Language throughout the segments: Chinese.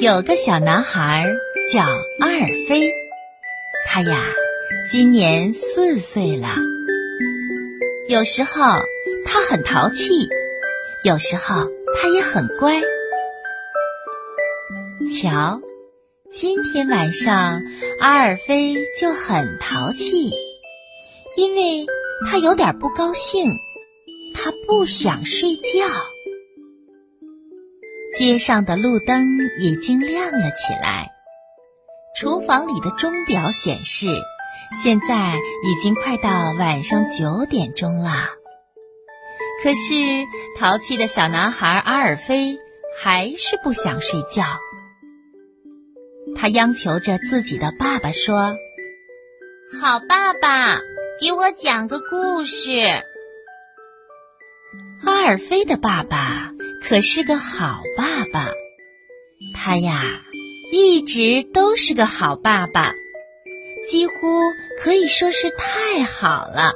有个小男孩叫阿尔菲，他呀今年四岁了。有时候他很淘气，有时候他也很乖。瞧，今天晚上阿尔菲就很淘气，因为他有点不高兴，他不想睡觉。街上的路灯已经亮了起来，厨房里的钟表显示，现在已经快到晚上九点钟了。可是，淘气的小男孩阿尔菲还是不想睡觉。他央求着自己的爸爸说：“好爸爸，给我讲个故事。”阿尔菲的爸爸。可是个好爸爸，他呀一直都是个好爸爸，几乎可以说是太好了。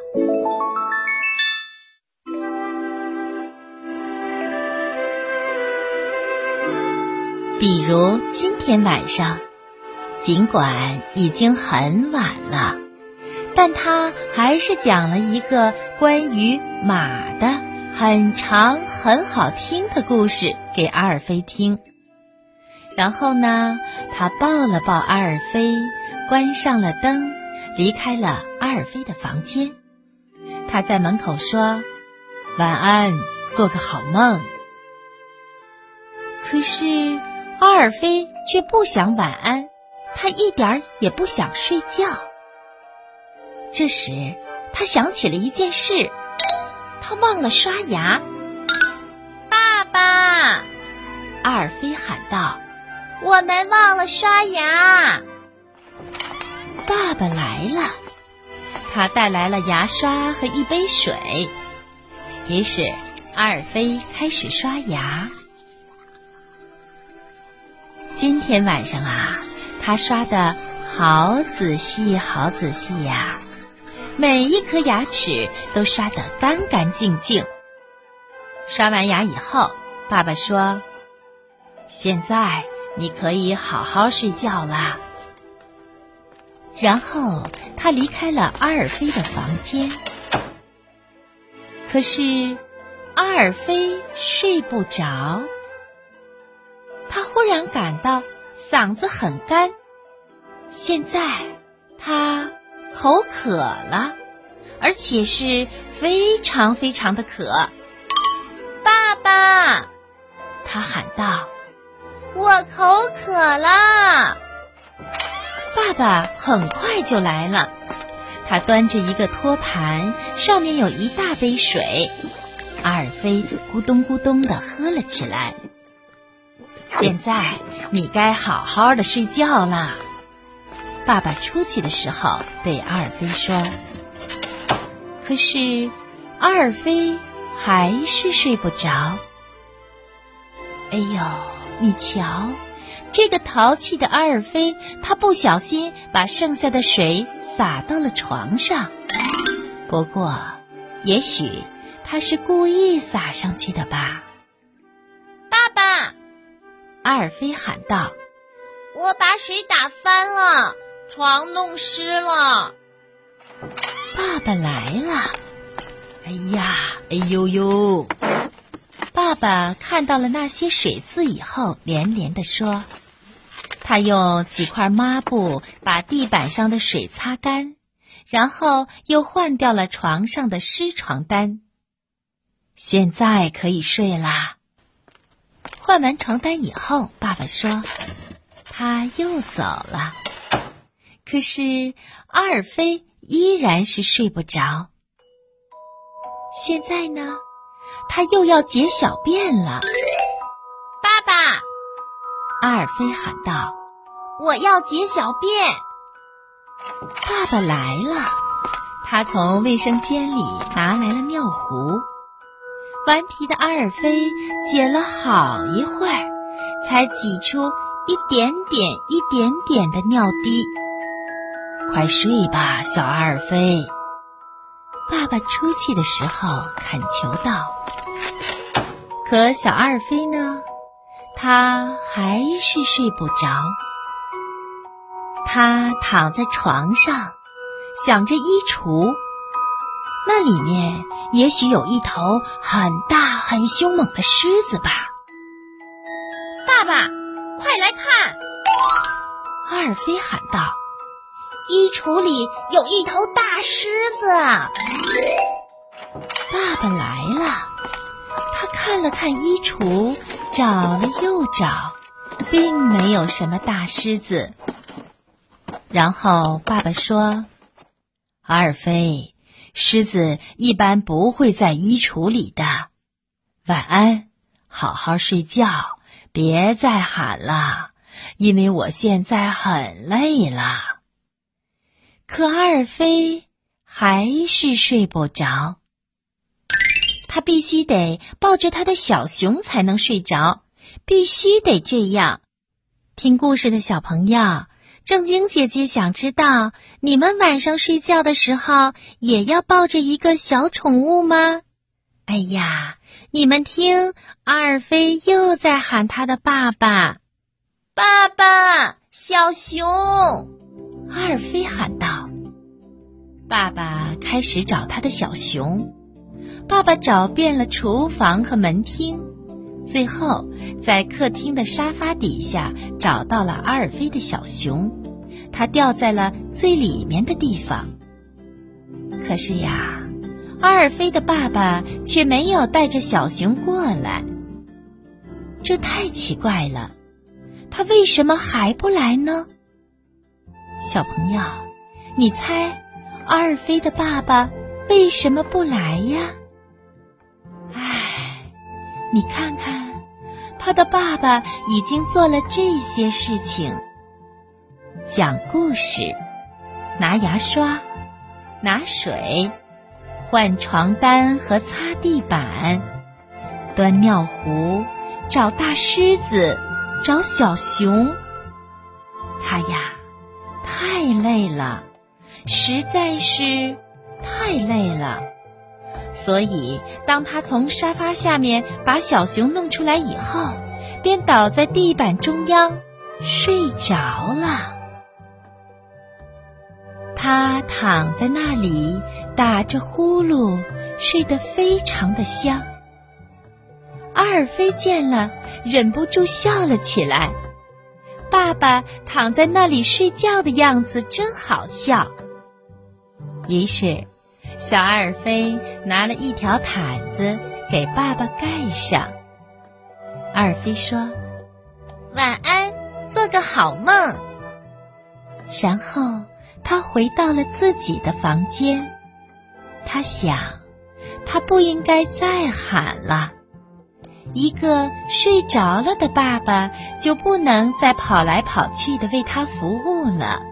比如今天晚上，尽管已经很晚了，但他还是讲了一个关于马的。很长很好听的故事给阿尔菲听，然后呢，他抱了抱阿尔菲，关上了灯，离开了阿尔菲的房间。他在门口说：“晚安，做个好梦。”可是阿尔菲却不想晚安，他一点儿也不想睡觉。这时，他想起了一件事。他忘了刷牙，爸爸！阿尔菲喊道：“我们忘了刷牙。”爸爸来了，他带来了牙刷和一杯水。于是阿尔菲开始刷牙。今天晚上啊，他刷的好仔细，好仔细呀。每一颗牙齿都刷得干干净净。刷完牙以后，爸爸说：“现在你可以好好睡觉啦。”然后他离开了阿尔菲的房间。可是阿尔菲睡不着，他忽然感到嗓子很干。现在他。口渴了，而且是非常非常的渴。爸爸，他喊道：“我口渴了。”爸爸很快就来了，他端着一个托盘，上面有一大杯水。阿尔菲咕咚咕咚的喝了起来。现在你该好好的睡觉啦。爸爸出去的时候对阿尔菲说：“可是，阿尔菲还是睡不着。哎呦，你瞧，这个淘气的阿尔菲，他不小心把剩下的水洒到了床上。不过，也许他是故意洒上去的吧。”爸爸，阿尔菲喊道：“我把水打翻了。”床弄湿了，爸爸来了！哎呀，哎呦呦！爸爸看到了那些水渍以后，连连的说：“他用几块抹布把地板上的水擦干，然后又换掉了床上的湿床单。现在可以睡啦。”换完床单以后，爸爸说：“他又走了。”可是阿尔菲依然是睡不着。现在呢，他又要解小便了。爸爸，阿尔菲喊道：“我要解小便。”爸爸来了，他从卫生间里拿来了尿壶。顽皮的阿尔菲解了好一会儿，才挤出一点点、一点点的尿滴。快睡吧，小阿尔菲。爸爸出去的时候恳求道。可小阿尔菲呢？他还是睡不着。他躺在床上，想着衣橱，那里面也许有一头很大很凶猛的狮子吧。爸爸，快来看！阿尔菲喊道：“衣橱里有一头大狮子！”爸爸来了，他看了看衣橱，找了又找，并没有什么大狮子。然后爸爸说：“阿尔菲，狮子一般不会在衣橱里的。晚安，好好睡觉，别再喊了。”因为我现在很累了，可阿尔菲还是睡不着。他必须得抱着他的小熊才能睡着，必须得这样。听故事的小朋友，正经姐姐想知道，你们晚上睡觉的时候也要抱着一个小宠物吗？哎呀，你们听，阿尔菲又在喊他的爸爸。爸爸，小熊！阿尔菲喊道。爸爸开始找他的小熊。爸爸找遍了厨房和门厅，最后在客厅的沙发底下找到了阿尔菲的小熊。它掉在了最里面的地方。可是呀，阿尔菲的爸爸却没有带着小熊过来。这太奇怪了。他为什么还不来呢？小朋友，你猜阿尔菲的爸爸为什么不来呀？唉，你看看，他的爸爸已经做了这些事情：讲故事、拿牙刷、拿水、换床单和擦地板、端尿壶、找大狮子。找小熊，他呀太累了，实在是太累了。所以，当他从沙发下面把小熊弄出来以后，便倒在地板中央睡着了。他躺在那里打着呼噜，睡得非常的香。阿尔菲见了，忍不住笑了起来。爸爸躺在那里睡觉的样子真好笑。于是，小阿尔菲拿了一条毯子给爸爸盖上。阿尔菲说：“晚安，做个好梦。”然后他回到了自己的房间。他想，他不应该再喊了。一个睡着了的爸爸就不能再跑来跑去的为他服务了。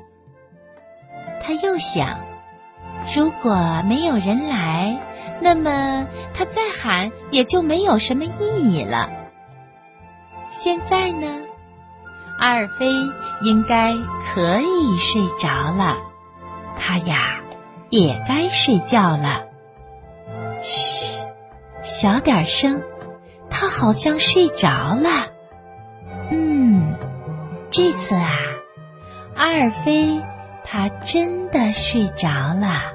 他又想，如果没有人来，那么他再喊也就没有什么意义了。现在呢，阿尔菲应该可以睡着了，他呀也该睡觉了。嘘，小点声。好像睡着了。嗯，这次啊，阿尔菲他真的睡着了。